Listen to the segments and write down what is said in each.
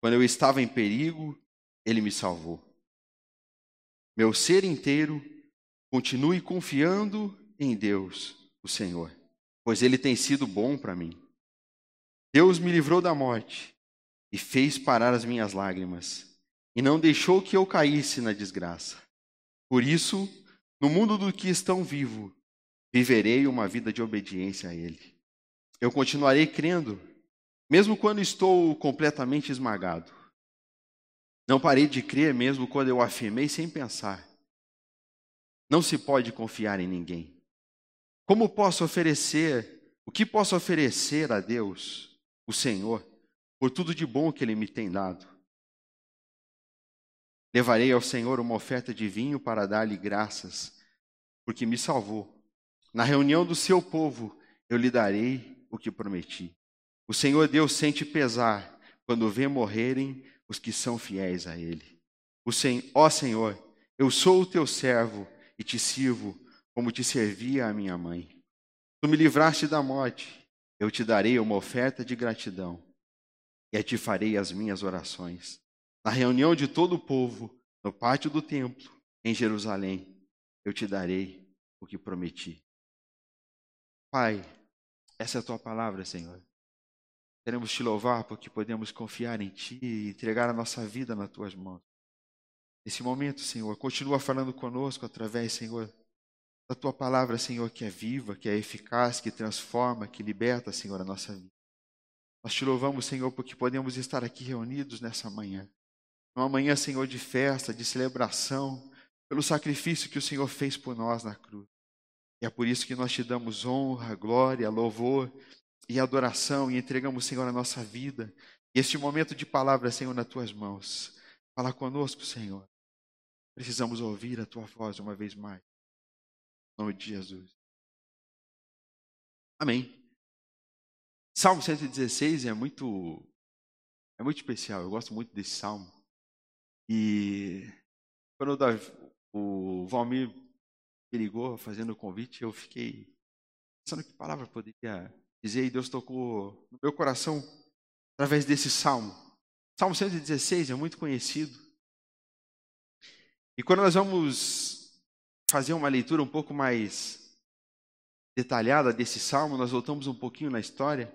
Quando eu estava em perigo, ele me salvou. Meu ser inteiro continue confiando em Deus, o Senhor, pois ele tem sido bom para mim. Deus me livrou da morte e fez parar as minhas lágrimas, e não deixou que eu caísse na desgraça. Por isso, no mundo do que estão vivo, viverei uma vida de obediência a Ele. Eu continuarei crendo, mesmo quando estou completamente esmagado. Não parei de crer mesmo quando eu afirmei sem pensar. Não se pode confiar em ninguém. Como posso oferecer, o que posso oferecer a Deus, o Senhor, por tudo de bom que Ele me tem dado? Levarei ao Senhor uma oferta de vinho para dar-lhe graças, porque me salvou. Na reunião do seu povo, eu lhe darei o que prometi. O Senhor Deus sente pesar quando vê morrerem os que são fiéis a Ele. O Sen Ó Senhor, eu sou o teu servo e te sirvo como te servia a minha mãe. Tu me livraste da morte, eu te darei uma oferta de gratidão e te farei as minhas orações. Na reunião de todo o povo, no pátio do templo, em Jerusalém, eu te darei o que prometi. Pai, essa é a tua palavra, Senhor. Queremos te louvar porque podemos confiar em Ti e entregar a nossa vida nas Tuas mãos. Nesse momento, Senhor, continua falando conosco através, Senhor, da Tua palavra, Senhor, que é viva, que é eficaz, que transforma, que liberta, Senhor, a nossa vida. Nós te louvamos, Senhor, porque podemos estar aqui reunidos nessa manhã. Uma manhã, Senhor, de festa, de celebração, pelo sacrifício que o Senhor fez por nós na cruz. E é por isso que nós te damos honra, glória, louvor e adoração e entregamos, Senhor, a nossa vida. E este momento de palavra, Senhor, nas tuas mãos. Fala conosco, Senhor. Precisamos ouvir a tua voz uma vez mais. Em nome de Jesus. Amém. Salmo 116 é muito é muito especial. Eu gosto muito desse salmo. E quando o Valmir me ligou fazendo o convite, eu fiquei pensando que palavra poderia dizer, e Deus tocou no meu coração através desse salmo. Salmo 116 é muito conhecido. E quando nós vamos fazer uma leitura um pouco mais detalhada desse salmo, nós voltamos um pouquinho na história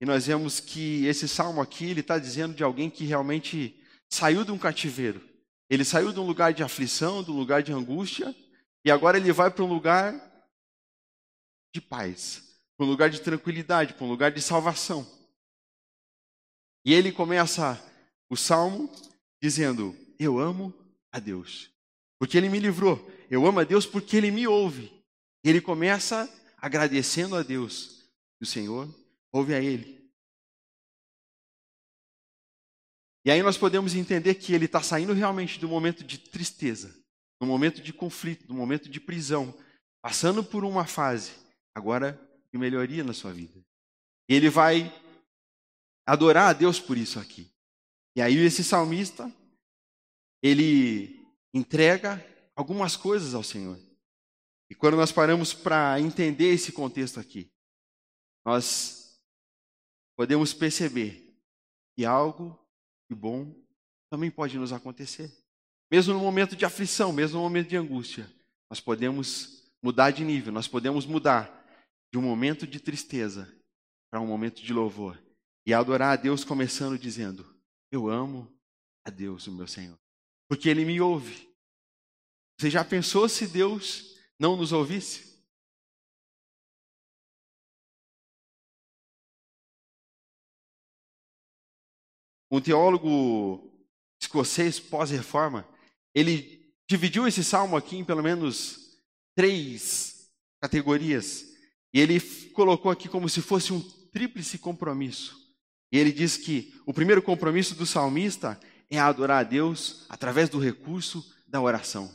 e nós vemos que esse salmo aqui ele está dizendo de alguém que realmente saiu de um cativeiro. Ele saiu de um lugar de aflição, de um lugar de angústia, e agora ele vai para um lugar de paz para um lugar de tranquilidade, para um lugar de salvação. E ele começa o salmo dizendo: Eu amo a Deus, porque ele me livrou. Eu amo a Deus porque ele me ouve. E ele começa agradecendo a Deus. E o Senhor ouve a ele. E aí nós podemos entender que ele está saindo realmente do momento de tristeza, do momento de conflito, do momento de prisão, passando por uma fase. Agora de melhoria na sua vida. E ele vai adorar a Deus por isso aqui. E aí esse salmista, ele entrega algumas coisas ao Senhor. E quando nós paramos para entender esse contexto aqui, nós podemos perceber que algo de bom também pode nos acontecer. Mesmo no momento de aflição, mesmo no momento de angústia, nós podemos mudar de nível, nós podemos mudar de um momento de tristeza para um momento de louvor. E adorar a Deus começando dizendo: Eu amo a Deus, o meu Senhor, porque Ele me ouve. Você já pensou se Deus não nos ouvisse? Um teólogo escocês pós-reforma, ele dividiu esse salmo aqui em pelo menos três categorias. E ele colocou aqui como se fosse um tríplice compromisso. E ele diz que o primeiro compromisso do salmista é adorar a Deus através do recurso da oração.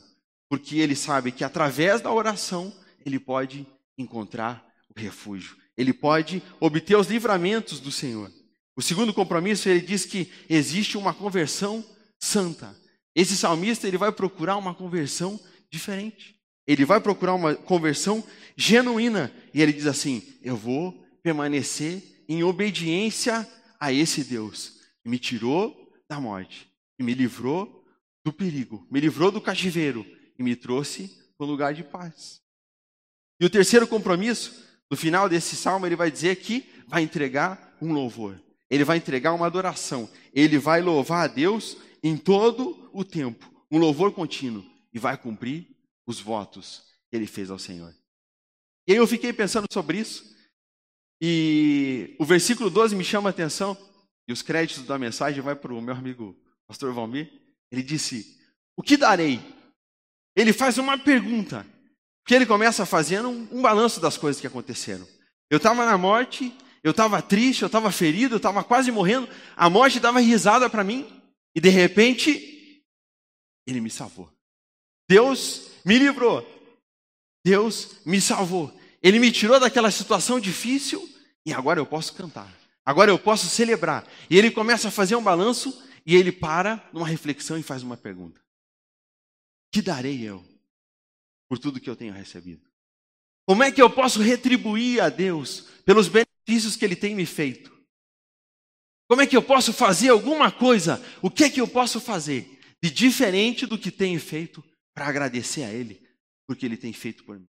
Porque ele sabe que através da oração ele pode encontrar o refúgio. Ele pode obter os livramentos do Senhor. O segundo compromisso, ele diz que existe uma conversão santa. Esse salmista, ele vai procurar uma conversão diferente. Ele vai procurar uma conversão genuína. E ele diz assim: Eu vou permanecer em obediência a esse Deus que me tirou da morte e me livrou do perigo, me livrou do cativeiro e me trouxe para um lugar de paz. E o terceiro compromisso, no final desse salmo, ele vai dizer que vai entregar um louvor. Ele vai entregar uma adoração. Ele vai louvar a Deus em todo o tempo, um louvor contínuo, e vai cumprir os votos que ele fez ao Senhor. E aí eu fiquei pensando sobre isso, e o versículo 12 me chama a atenção, e os créditos da mensagem vai para o meu amigo pastor Valmir. Ele disse: O que darei? Ele faz uma pergunta, que ele começa fazendo um, um balanço das coisas que aconteceram. Eu estava na morte, eu estava triste, eu estava ferido, eu estava quase morrendo, a morte dava risada para mim, e de repente, ele me salvou. Deus me livrou. Deus me salvou. Ele me tirou daquela situação difícil e agora eu posso cantar. Agora eu posso celebrar. E ele começa a fazer um balanço e ele para numa reflexão e faz uma pergunta: Que darei eu por tudo que eu tenho recebido? Como é que eu posso retribuir a Deus pelos benefícios que ele tem me feito? Como é que eu posso fazer alguma coisa? O que é que eu posso fazer de diferente do que tenho feito para agradecer a Ele porque Ele tem feito por mim?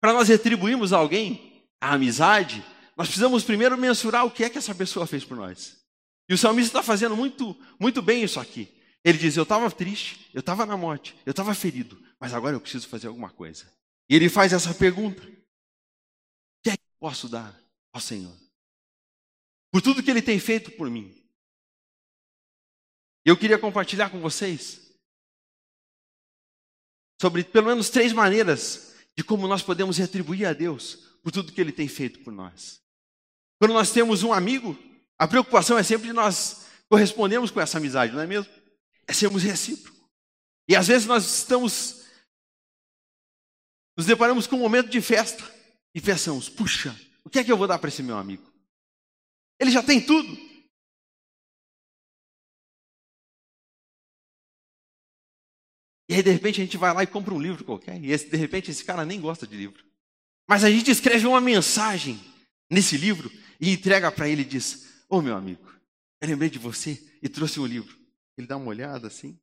Para nós retribuirmos a alguém a amizade, nós precisamos primeiro mensurar o que é que essa pessoa fez por nós. E o salmista está fazendo muito, muito bem isso aqui. Ele diz: Eu estava triste, eu estava na morte, eu estava ferido, mas agora eu preciso fazer alguma coisa. E ele faz essa pergunta: O que é que eu posso dar ao Senhor? Por tudo que ele tem feito por mim. Eu queria compartilhar com vocês sobre pelo menos três maneiras de como nós podemos retribuir a Deus por tudo que ele tem feito por nós. Quando nós temos um amigo, a preocupação é sempre de nós correspondermos com essa amizade, não é mesmo? É sermos recíprocos. E às vezes nós estamos, nos deparamos com um momento de festa e pensamos: puxa, o que é que eu vou dar para esse meu amigo? Ele já tem tudo. E aí, de repente, a gente vai lá e compra um livro qualquer. E esse, de repente, esse cara nem gosta de livro. Mas a gente escreve uma mensagem nesse livro e entrega para ele e diz: Ô oh, meu amigo, eu lembrei de você e trouxe um livro. Ele dá uma olhada assim.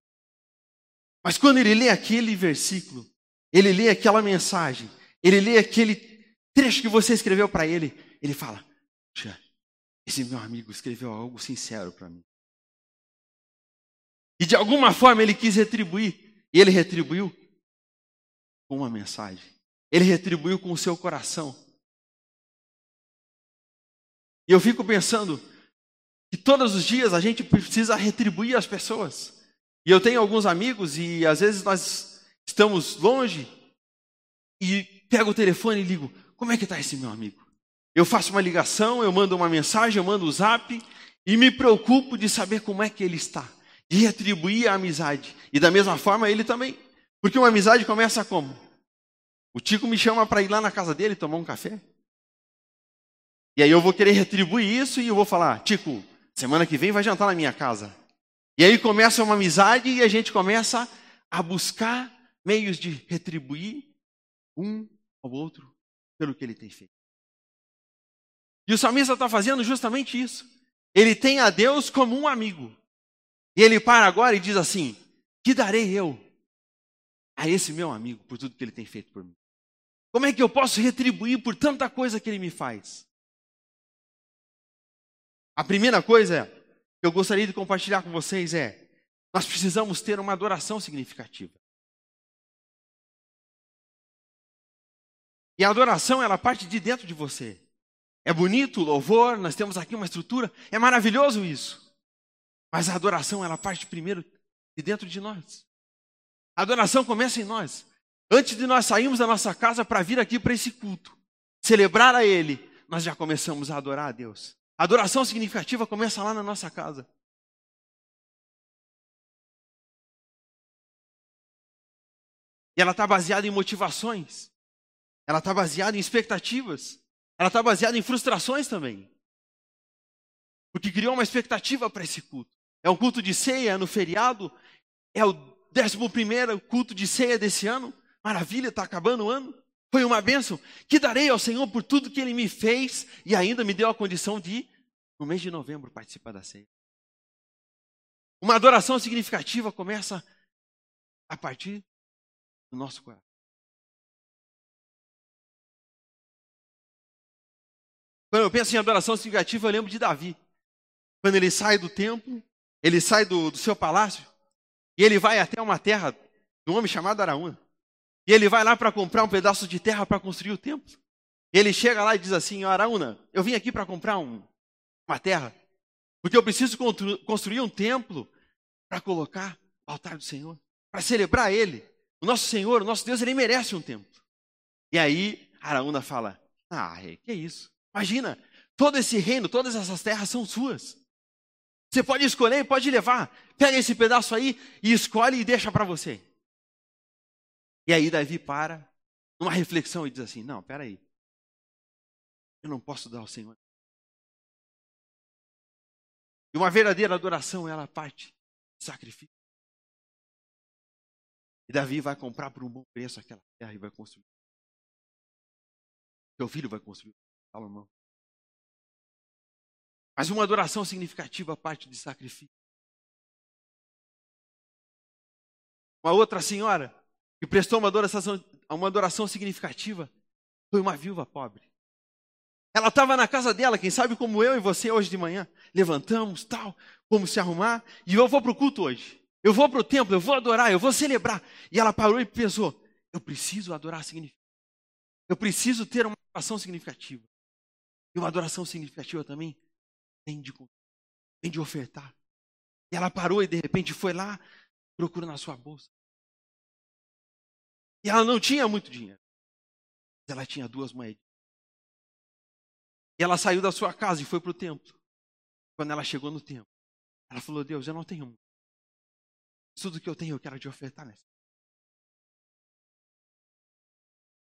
Mas quando ele lê aquele versículo, ele lê aquela mensagem, ele lê aquele trecho que você escreveu para ele, ele fala: Puxa, esse meu amigo escreveu algo sincero para mim. E de alguma forma ele quis retribuir. E ele retribuiu com uma mensagem. Ele retribuiu com o seu coração. E eu fico pensando que todos os dias a gente precisa retribuir as pessoas. E eu tenho alguns amigos e às vezes nós estamos longe e pego o telefone e ligo: Como é que está esse meu amigo? Eu faço uma ligação, eu mando uma mensagem, eu mando o um zap e me preocupo de saber como é que ele está, de retribuir a amizade. E da mesma forma ele também. Porque uma amizade começa como? O Tico me chama para ir lá na casa dele tomar um café. E aí eu vou querer retribuir isso e eu vou falar, Tico, semana que vem vai jantar na minha casa. E aí começa uma amizade e a gente começa a buscar meios de retribuir um ao outro pelo que ele tem feito. E o salmista está fazendo justamente isso. Ele tem a Deus como um amigo. E ele para agora e diz assim: Que darei eu a esse meu amigo por tudo que ele tem feito por mim? Como é que eu posso retribuir por tanta coisa que ele me faz? A primeira coisa que eu gostaria de compartilhar com vocês é: nós precisamos ter uma adoração significativa. E a adoração, ela parte de dentro de você. É bonito o louvor, nós temos aqui uma estrutura, é maravilhoso isso. Mas a adoração, ela parte primeiro de dentro de nós. A adoração começa em nós. Antes de nós sairmos da nossa casa para vir aqui para esse culto, celebrar a Ele, nós já começamos a adorar a Deus. A adoração significativa começa lá na nossa casa. E ela está baseada em motivações. Ela está baseada em expectativas. Ela está baseada em frustrações também. Porque criou uma expectativa para esse culto. É um culto de ceia no feriado. É o décimo primeiro culto de ceia desse ano. Maravilha, está acabando o ano. Foi uma bênção que darei ao Senhor por tudo que Ele me fez e ainda me deu a condição de, no mês de novembro, participar da ceia. Uma adoração significativa começa a partir do nosso coração. Quando eu penso em adoração significativa, eu lembro de Davi. Quando ele sai do templo, ele sai do, do seu palácio e ele vai até uma terra de um homem chamado Araúna. E ele vai lá para comprar um pedaço de terra para construir o templo. Ele chega lá e diz assim: Araúna, eu vim aqui para comprar um, uma terra, porque eu preciso construir um templo para colocar o altar do Senhor, para celebrar Ele. O nosso Senhor, o nosso Deus, ele merece um templo. E aí Araúna fala: Ah, rei, que isso? Imagina, todo esse reino, todas essas terras são suas. Você pode escolher pode levar. Pega esse pedaço aí e escolhe e deixa para você. E aí Davi para, numa reflexão, e diz assim: Não, peraí. Eu não posso dar ao Senhor. E uma verdadeira adoração, ela parte sacrifício. E Davi vai comprar por um bom preço aquela terra e vai construir. Seu filho vai construir. Salomão. Mas uma adoração significativa parte de sacrifício. Uma outra senhora que prestou uma adoração, uma adoração significativa foi uma viúva pobre. Ela estava na casa dela, quem sabe como eu e você hoje de manhã. Levantamos, tal, como se arrumar, e eu vou para o culto hoje. Eu vou para o templo, eu vou adorar, eu vou celebrar. E ela parou e pensou: eu preciso adorar significativa. Eu preciso ter uma adoração significativa. E uma adoração significativa também tem de, de ofertar. E ela parou e de repente foi lá, procurando na sua bolsa. E ela não tinha muito dinheiro. Mas ela tinha duas moedas. E ela saiu da sua casa e foi para o templo. Quando ela chegou no templo, ela falou: Deus, eu não tenho muito. Tudo que eu tenho eu quero te ofertar nessa.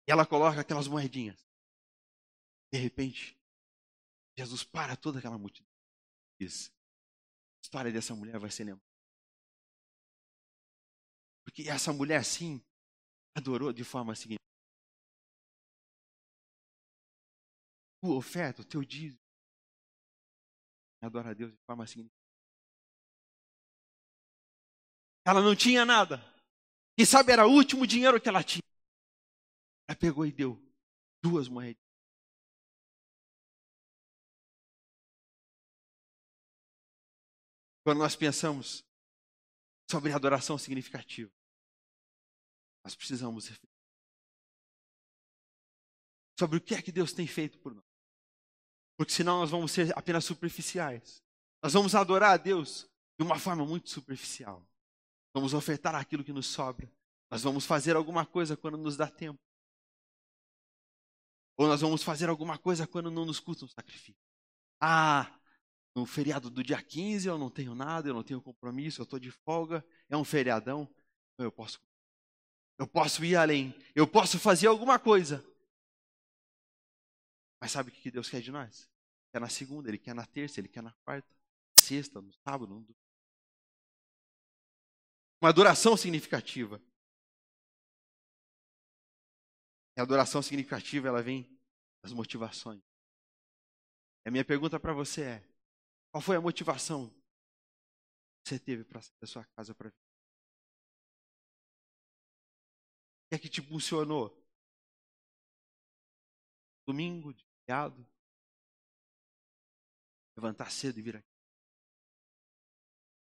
E ela coloca aquelas moedinhas. De repente, Jesus para toda aquela multidão. Diz: a história dessa mulher vai ser lembrada. Porque essa mulher, sim, adorou de forma seguinte. Tua oferta, o teu dízimo, adora a Deus de forma seguinte. Ela não tinha nada. Quem sabe era o último dinheiro que ela tinha. Ela pegou e deu duas moedas. Quando nós pensamos sobre adoração significativa, nós precisamos refletir sobre o que é que Deus tem feito por nós. Porque senão nós vamos ser apenas superficiais. Nós vamos adorar a Deus de uma forma muito superficial. Vamos ofertar aquilo que nos sobra. Nós vamos fazer alguma coisa quando nos dá tempo. Ou nós vamos fazer alguma coisa quando não nos custa um sacrifício. Ah, no feriado do dia 15 eu não tenho nada, eu não tenho compromisso, eu estou de folga, é um feriadão, então eu posso eu posso ir além. Eu posso fazer alguma coisa. Mas sabe o que Deus quer de nós? Ele quer na segunda, Ele quer na terça, Ele quer na quarta, sexta, no sábado, no domingo. Uma adoração significativa. E a adoração significativa, ela vem das motivações. E a minha pergunta para você é: qual foi a motivação que você teve para sair da sua casa para vir? que é que te impulsionou? Domingo, de feriado? Levantar cedo e vir aqui?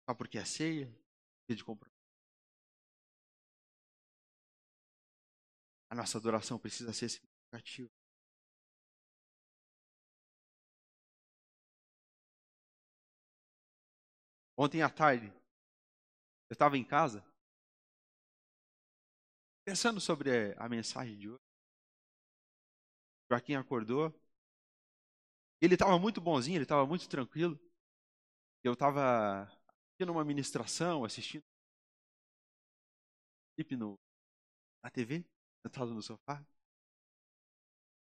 Só porque é ceia? Dia de compromisso? A nossa adoração precisa ser significativa. Ontem à tarde, eu estava em casa Pensando sobre a mensagem de hoje, Joaquim acordou. Ele estava muito bonzinho, ele estava muito tranquilo. Eu estava assistindo uma ministração, assistindo no, na TV, sentado no sofá.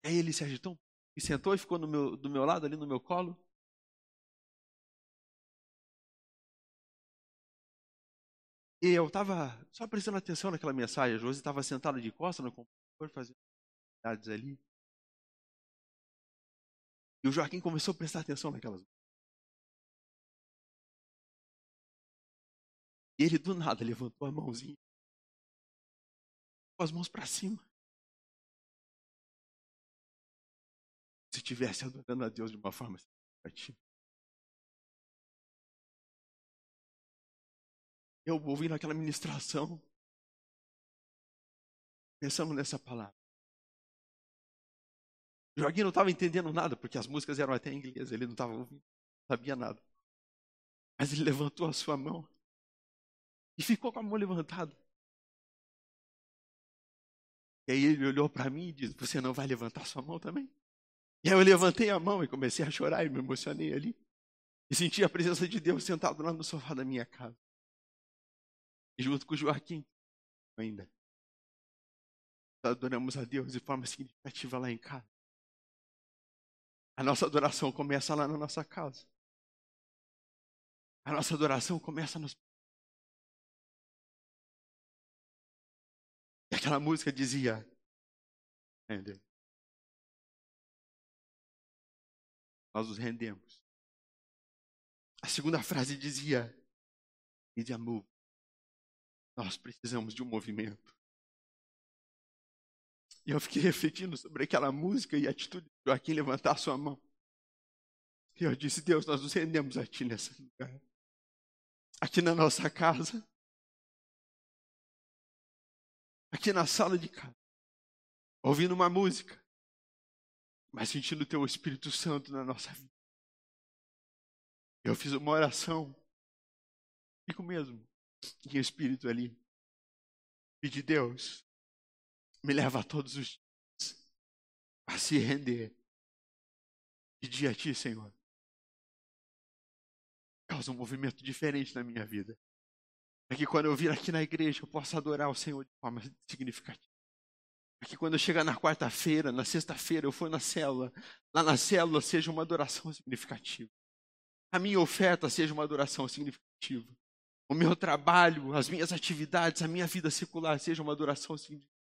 E aí ele se agitou e sentou e ficou no meu, do meu lado, ali no meu colo. E eu estava só prestando atenção naquela mensagem. A Josi estava sentada de costas no computador fazendo. atividades ali. E o Joaquim começou a prestar atenção naquelas E ele do nada levantou a mãozinha, com as mãos para cima. Se tivesse adorando a Deus de uma forma significativa. Eu ouvindo aquela ministração, pensando nessa palavra. Joaquim não estava entendendo nada, porque as músicas eram até em inglês, ele não estava ouvindo, não sabia nada. Mas ele levantou a sua mão e ficou com a mão levantada. E aí ele olhou para mim e disse: Você não vai levantar sua mão também? E aí eu levantei a mão e comecei a chorar e me emocionei ali. E senti a presença de Deus sentado lá no sofá da minha casa. Junto com o Joaquim, ainda. Adoramos a Deus de forma significativa lá em casa. A nossa adoração começa lá na nossa casa. A nossa adoração começa nos. E aquela música dizia. Entendeu? Nós nos rendemos. A segunda frase dizia: E de amor. Nós precisamos de um movimento. E eu fiquei refletindo sobre aquela música e a atitude de Joaquim levantar sua mão. E eu disse, Deus, nós nos rendemos a Ti nesse lugar. Aqui na nossa casa. Aqui na sala de casa. Ouvindo uma música. Mas sentindo o Teu Espírito Santo na nossa vida. Eu fiz uma oração. Fico mesmo. Em espírito ali. Pedi, Deus, me leva todos os dias a se render. Pedir a Ti, Senhor. Causa um movimento diferente na minha vida. Para que quando eu vir aqui na igreja eu possa adorar o Senhor de forma significativa. Para que quando eu chegar na quarta-feira, na sexta-feira, eu for na célula, lá na célula seja uma adoração significativa. A minha oferta seja uma adoração significativa. O meu trabalho, as minhas atividades, a minha vida secular seja uma adoração significativa.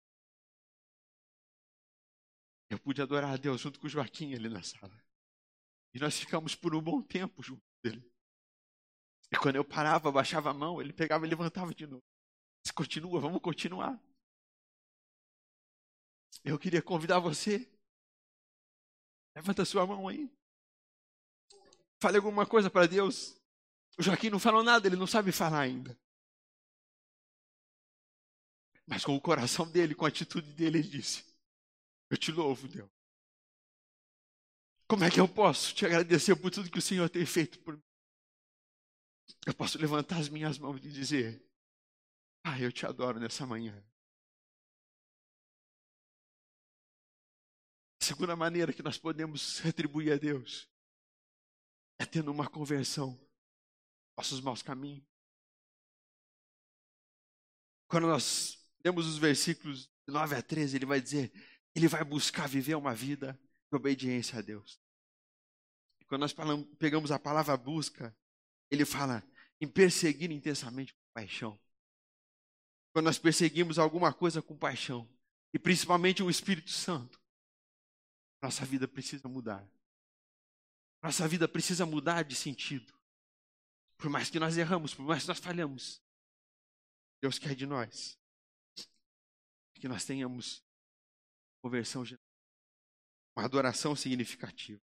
Eu pude adorar a Deus junto com o Joaquim ali na sala. E nós ficamos por um bom tempo junto dele. E quando eu parava, baixava a mão, ele pegava e levantava de novo. Disse, continua, vamos continuar. Eu queria convidar você. Levanta sua mão aí. Fale alguma coisa para Deus. O Joaquim não falou nada, ele não sabe falar ainda. Mas com o coração dele, com a atitude dele, ele disse: eu te louvo, Deus. Como é que eu posso te agradecer por tudo que o Senhor tem feito por mim? Eu posso levantar as minhas mãos e dizer: Ah, eu te adoro nessa manhã. A segunda maneira que nós podemos retribuir a Deus é tendo uma conversão nossos maus caminhos. Quando nós lemos os versículos de 9 a 13, ele vai dizer: ele vai buscar viver uma vida de obediência a Deus. E quando nós falamos, pegamos a palavra busca, ele fala em perseguir intensamente com paixão. Quando nós perseguimos alguma coisa com paixão, e principalmente o Espírito Santo, nossa vida precisa mudar. Nossa vida precisa mudar de sentido. Por mais que nós erramos, por mais que nós falhamos, Deus quer de nós que nós tenhamos conversão uma adoração significativa.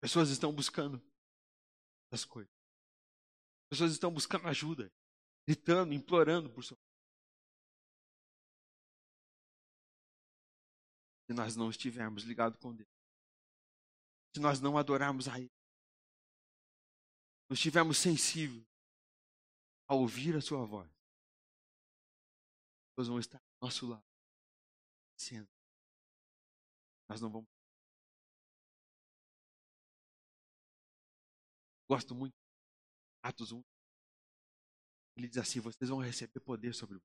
Pessoas estão buscando as coisas. Pessoas estão buscando ajuda, gritando, implorando por socorro. Se nós não estivermos ligados com Deus, se nós não adorarmos a Ele, não estivermos sensíveis a ouvir a Sua voz, pessoas vão estar ao nosso lado, sendo. Nós não vamos. Gosto muito. Atos 1. Ele diz assim: vocês vão receber poder sobre o.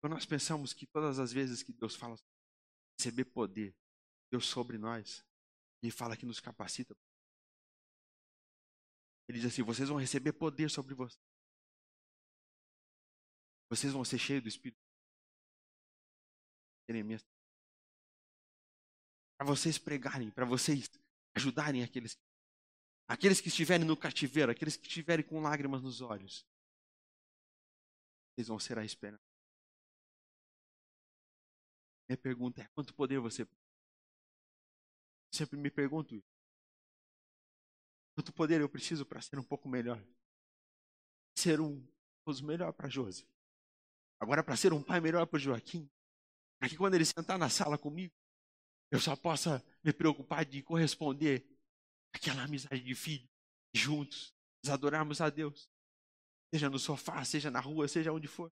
Quando nós pensamos que todas as vezes que Deus fala receber poder, Deus sobre nós, Ele fala que nos capacita. Ele diz assim: vocês vão receber poder sobre vocês. Vocês vão ser cheios do Espírito. Para vocês pregarem, para vocês ajudarem aqueles, aqueles que estiverem no cativeiro, aqueles que estiverem com lágrimas nos olhos. Vocês vão ser a esperança. Minha pergunta é: quanto poder você Sempre me pergunto. Quanto poder eu preciso para ser um pouco melhor? Ser um esposo melhor para Josi. Agora, para ser um pai melhor para Joaquim. Para que quando ele sentar na sala comigo, eu só possa me preocupar de corresponder àquela amizade de filho, juntos, adorarmos a Deus. Seja no sofá, seja na rua, seja onde for.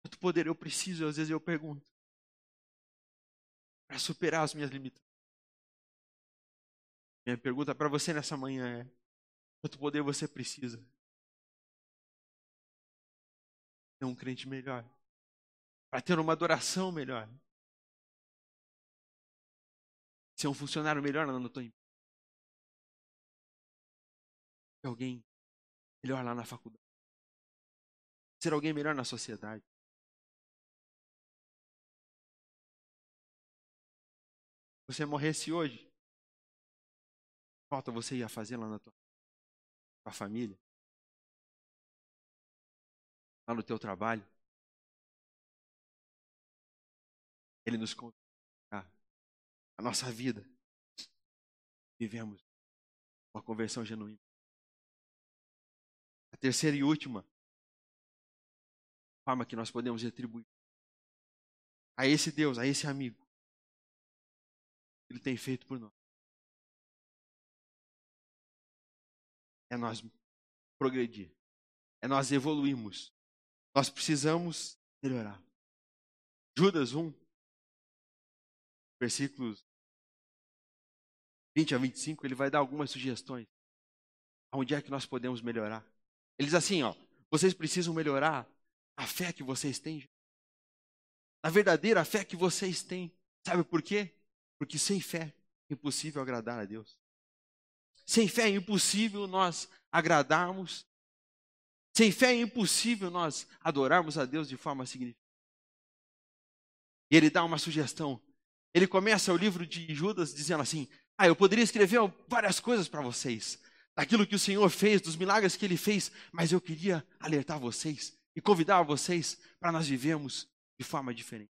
Quanto poder eu preciso, às vezes eu pergunto para superar as minhas limitações. Minha pergunta para você nessa manhã é: quanto poder você precisa? Ser um crente melhor, para ter uma adoração melhor, ser um funcionário melhor na tua empresa, ser alguém melhor lá na faculdade, ser alguém melhor na sociedade. Você morresse hoje, falta você ia fazer lá na tua, tua família, lá no teu trabalho. Ele nos conta a nossa vida. Vivemos uma conversão genuína. A terceira e última forma que nós podemos retribuir a esse Deus, a esse amigo, ele tem feito por nós. É nós progredir. É nós evoluirmos. Nós precisamos melhorar. Judas 1, versículos 20 a 25, ele vai dar algumas sugestões. Onde é que nós podemos melhorar? Ele diz assim, ó, vocês precisam melhorar a fé que vocês têm. A verdadeira fé que vocês têm. Sabe por quê? Porque sem fé é impossível agradar a Deus. Sem fé é impossível nós agradarmos. Sem fé é impossível nós adorarmos a Deus de forma significativa. E ele dá uma sugestão. Ele começa o livro de Judas dizendo assim: Ah, eu poderia escrever várias coisas para vocês, daquilo que o Senhor fez, dos milagres que ele fez, mas eu queria alertar vocês e convidar vocês para nós vivermos de forma diferente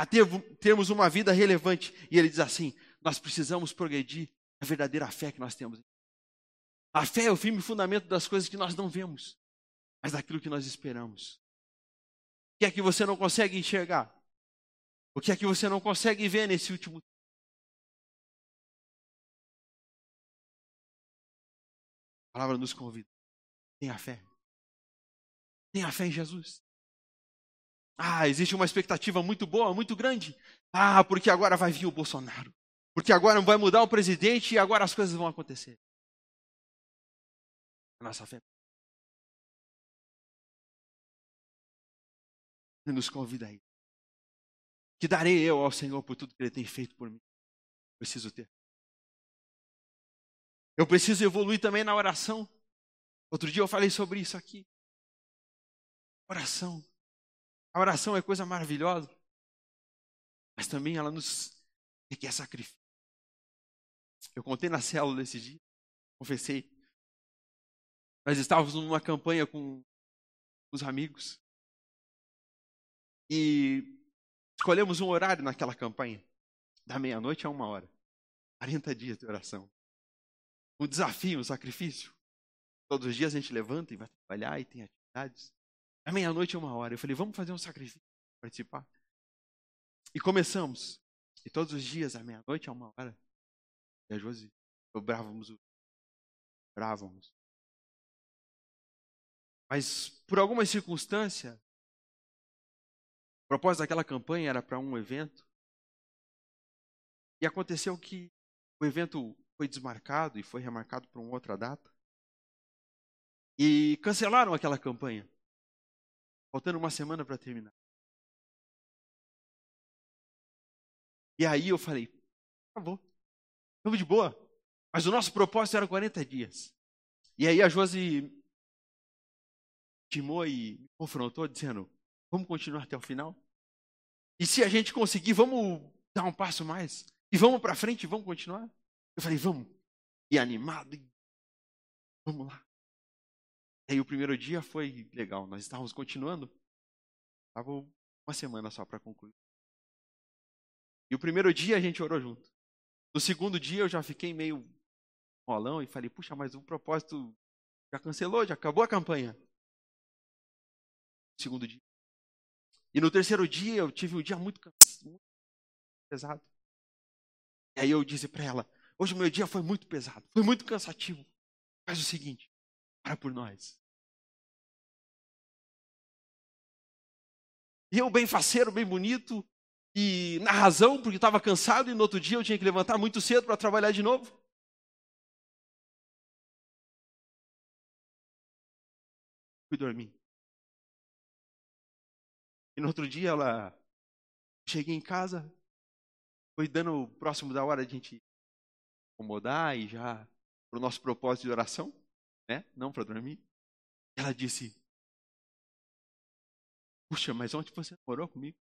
a ter, termos uma vida relevante. E ele diz assim: nós precisamos progredir a verdadeira fé que nós temos. A fé é o firme fundamento das coisas que nós não vemos, mas daquilo que nós esperamos. O que é que você não consegue enxergar? O que é que você não consegue ver nesse último? A palavra nos convida. Tenha fé. Tenha fé em Jesus. Ah, existe uma expectativa muito boa, muito grande. Ah, porque agora vai vir o Bolsonaro. Porque agora vai mudar o presidente e agora as coisas vão acontecer. A nossa fé. Nos convida aí. Que darei eu ao Senhor por tudo que Ele tem feito por mim. Preciso ter. Eu preciso evoluir também na oração. Outro dia eu falei sobre isso aqui. Oração. A oração é coisa maravilhosa, mas também ela nos requer sacrifício. Eu contei na célula esse dia, confessei. Nós estávamos numa campanha com os amigos e escolhemos um horário naquela campanha, da meia-noite a uma hora. 40 dias de oração. Um desafio, um sacrifício. Todos os dias a gente levanta e vai trabalhar e tem atividades. À meia-noite, uma hora. Eu falei, vamos fazer um sacrifício participar. E começamos. E todos os dias, à meia-noite, a uma hora, e a Josi, dobrávamos o. Orávamos. Mas, por alguma circunstância, o propósito daquela campanha era para um evento. E aconteceu que o evento foi desmarcado e foi remarcado para uma outra data. E cancelaram aquela campanha. Faltando uma semana para terminar. E aí eu falei, acabou. Estamos de boa. Mas o nosso propósito era 40 dias. E aí a Josi timou e me confrontou, dizendo: Vamos continuar até o final? E se a gente conseguir, vamos dar um passo mais? E vamos para frente, vamos continuar? Eu falei: Vamos. E animado, vamos lá. E aí o primeiro dia foi legal, nós estávamos continuando. Estava uma semana só para concluir. E o primeiro dia a gente orou junto. No segundo dia eu já fiquei meio rolão e falei, puxa, mas o propósito já cancelou, já acabou a campanha. No segundo dia. E no terceiro dia eu tive um dia muito, muito pesado. E aí eu disse para ela, hoje o meu dia foi muito pesado, foi muito cansativo. Faz o seguinte, para por nós. E eu, bem faceiro, bem bonito, e na razão, porque estava cansado, e no outro dia eu tinha que levantar muito cedo para trabalhar de novo. Fui dormir. E no outro dia ela. Cheguei em casa, foi dando próximo da hora de a gente acomodar e já para o nosso propósito de oração, né? Não para dormir. Ela disse: Puxa, mas ontem você orou comigo?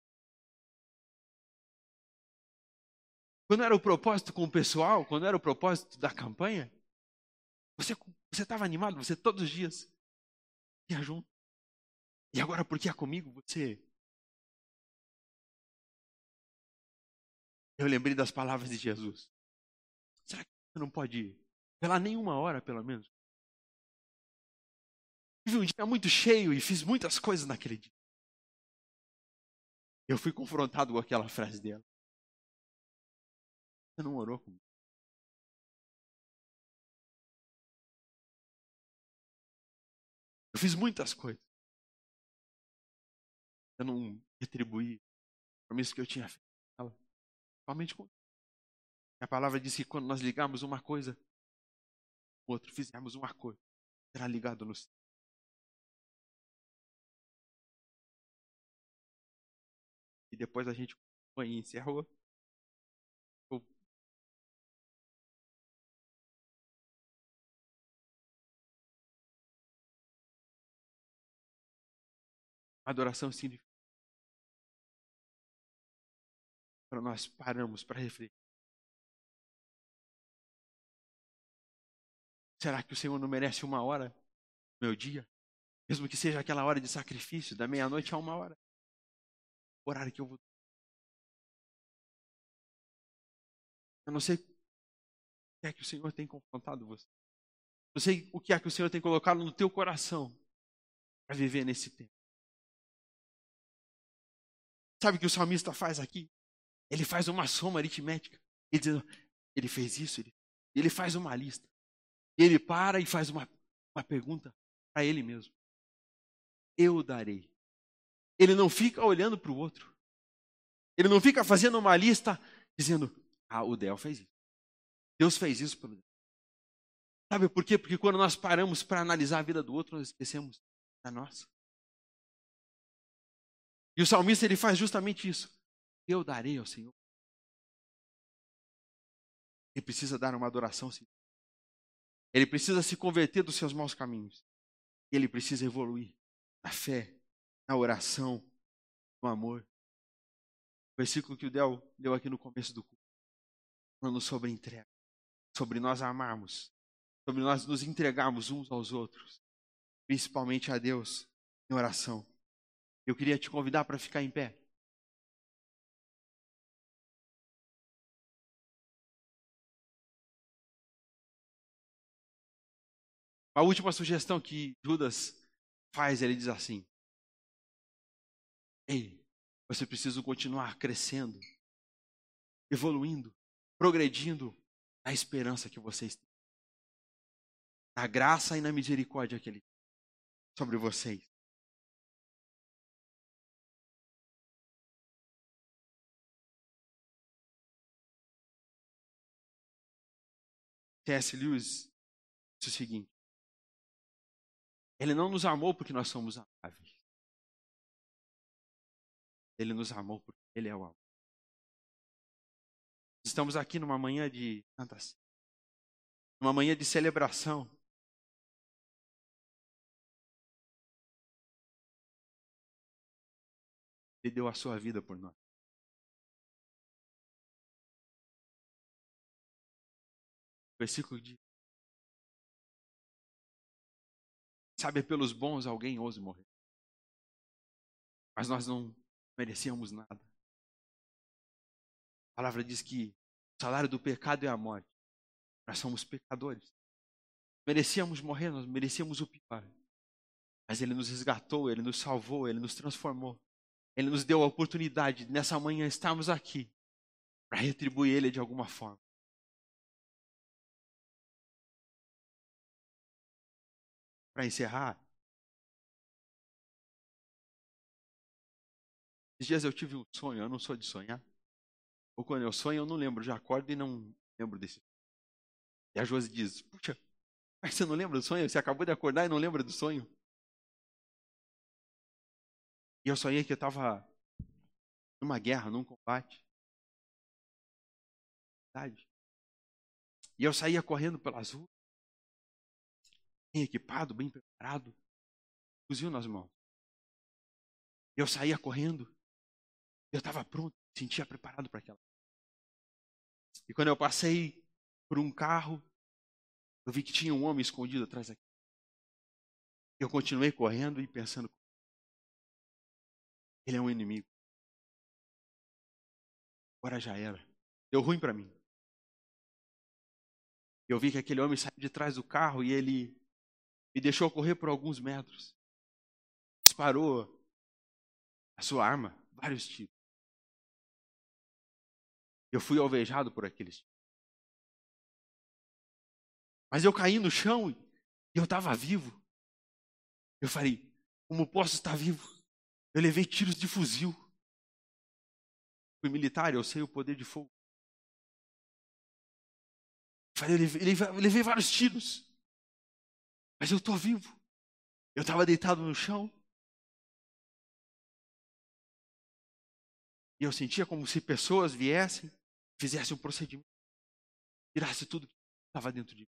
Quando era o propósito com o pessoal, quando era o propósito da campanha, você estava animado, você todos os dias ia junto. E agora porque é comigo, você Eu lembrei das palavras de Jesus. Será que você não pode ir? Pela nenhuma hora, pelo menos. Tive um dia muito cheio e fiz muitas coisas naquele dia. Eu fui confrontado com aquela frase dela. Você não orou comigo? Eu fiz muitas coisas. Eu não retribuí o compromisso que eu tinha feito. Somente com a palavra diz que quando nós ligarmos uma coisa, outro fizermos uma coisa, será ligado no céu. E depois a gente e encerrou. Adoração significa para nós paramos para refletir. Será que o Senhor não merece uma hora do meu dia? Mesmo que seja aquela hora de sacrifício, da meia-noite a uma hora. Horário que eu vou. Eu não sei o que é que o Senhor tem confrontado você. Eu sei o que é que o Senhor tem colocado no teu coração para viver nesse tempo. Sabe o que o salmista faz aqui? Ele faz uma soma aritmética. Ele diz, ele fez isso, ele, ele faz uma lista. Ele para e faz uma, uma pergunta para ele mesmo. Eu darei. Ele não fica olhando para o outro. Ele não fica fazendo uma lista dizendo, ah, o Del fez isso. Deus fez isso para Sabe por quê? Porque quando nós paramos para analisar a vida do outro, nós esquecemos da nossa. E o salmista ele faz justamente isso eu darei ao Senhor. Ele precisa dar uma adoração. Ele precisa se converter dos seus maus caminhos. Ele precisa evoluir na fé, na oração, no amor. O versículo que o Del deu aqui no começo do culto, falando sobre entrega, sobre nós amarmos, sobre nós nos entregarmos uns aos outros, principalmente a Deus em oração. Eu queria te convidar para ficar em pé. A última sugestão que Judas faz, ele diz assim: Ei, você precisa continuar crescendo, evoluindo, progredindo na esperança que vocês têm, na graça e na misericórdia que Ele tem sobre vocês. C.S. Lewis disse o seguinte: ele não nos amou porque nós somos amáveis. Ele nos amou porque Ele é o amor. Estamos aqui numa manhã de Santa Uma manhã de celebração. Ele deu a sua vida por nós. Versículo diz: Sabe, pelos bons alguém ouse morrer. Mas nós não merecíamos nada. A palavra diz que o salário do pecado é a morte. Nós somos pecadores. Merecíamos morrer, nós merecíamos o pior. Mas Ele nos resgatou, Ele nos salvou, Ele nos transformou. Ele nos deu a oportunidade de, nessa manhã estarmos aqui para retribuir Ele de alguma forma. Para encerrar, esses dias eu tive um sonho, eu não sou de sonhar. Ou quando eu sonho, eu não lembro, já acordo e não lembro desse. E a Josi diz: Puxa, mas você não lembra do sonho? Você acabou de acordar e não lembra do sonho? E eu sonhei que eu estava numa guerra, num combate. E eu saía correndo pelas ruas, bem equipado, bem preparado, fuzil nas mãos. Eu saía correndo, eu estava pronto, sentia preparado para aquela. E quando eu passei por um carro, eu vi que tinha um homem escondido atrás daqui. Eu continuei correndo e pensando, ele é um inimigo. Agora já era. Deu ruim para mim. Eu vi que aquele homem saiu de trás do carro e ele me deixou correr por alguns metros. Disparou a sua arma, vários tiros. Eu fui alvejado por aqueles. Mas eu caí no chão e eu estava vivo. Eu falei, como posso estar vivo? Eu levei tiros de fuzil. Fui militar, eu sei o poder de fogo. Eu levei, eu levei vários tiros. Mas eu estou vivo. Eu estava deitado no chão. E eu sentia como se pessoas viessem, fizessem um procedimento, tirasse tudo que estava dentro de mim.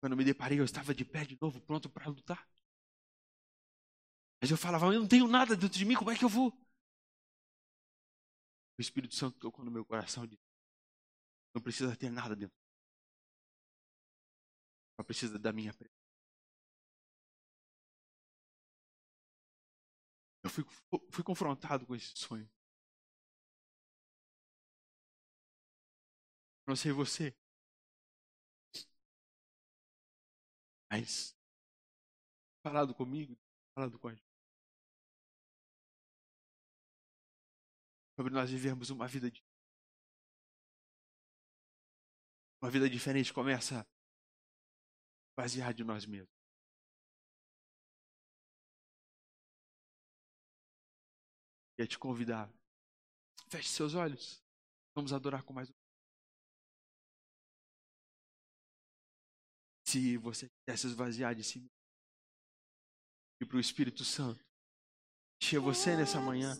Quando me deparei, eu estava de pé de novo, pronto para lutar. Mas eu falava, eu não tenho nada dentro de mim, como é que eu vou? O Espírito Santo tocou no meu coração e disse: Não precisa ter nada dentro. Só precisa da minha presença. Eu fui, fui confrontado com esse sonho. Não sei você. Mas, falado comigo, falado com a gente. Sobre nós vivermos uma vida de uma vida diferente começa a basear de nós mesmos. Quer te convidar. Feche seus olhos. Vamos adorar com mais um. Se você quisesse esvaziar de si e para o Espírito Santo encher você nessa manhã,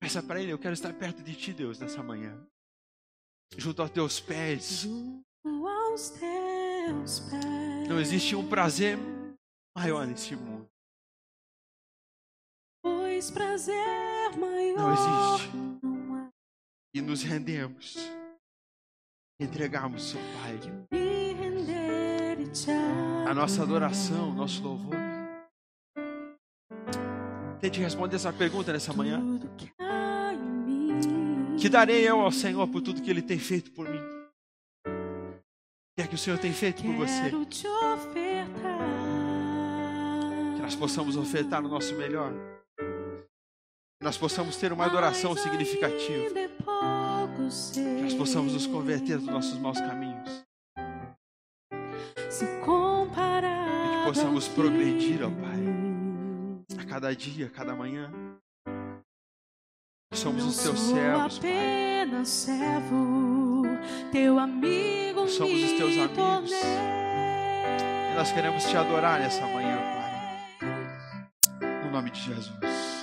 peça para Ele: Eu quero estar perto de Ti, Deus, nessa manhã, junto aos Teus pés. Não existe um prazer maior nesse mundo. Pois prazer maior não existe. E nos rendemos, entregamos ao Pai a nossa adoração, nosso louvor. Tente responder essa pergunta nessa manhã. Que darei eu ao Senhor por tudo que Ele tem feito por mim? O que é que o Senhor tem feito por você? Que nós possamos ofertar o nosso melhor. Que nós possamos ter uma adoração significativa. Que nós possamos nos converter dos nossos maus caminhos. E que possamos progredir, ó Pai, a cada dia, a cada manhã. Somos os teus servos, Pai. servo, teu amigo Somos os teus amigos. E nós queremos te adorar nessa manhã, Pai. No nome de Jesus.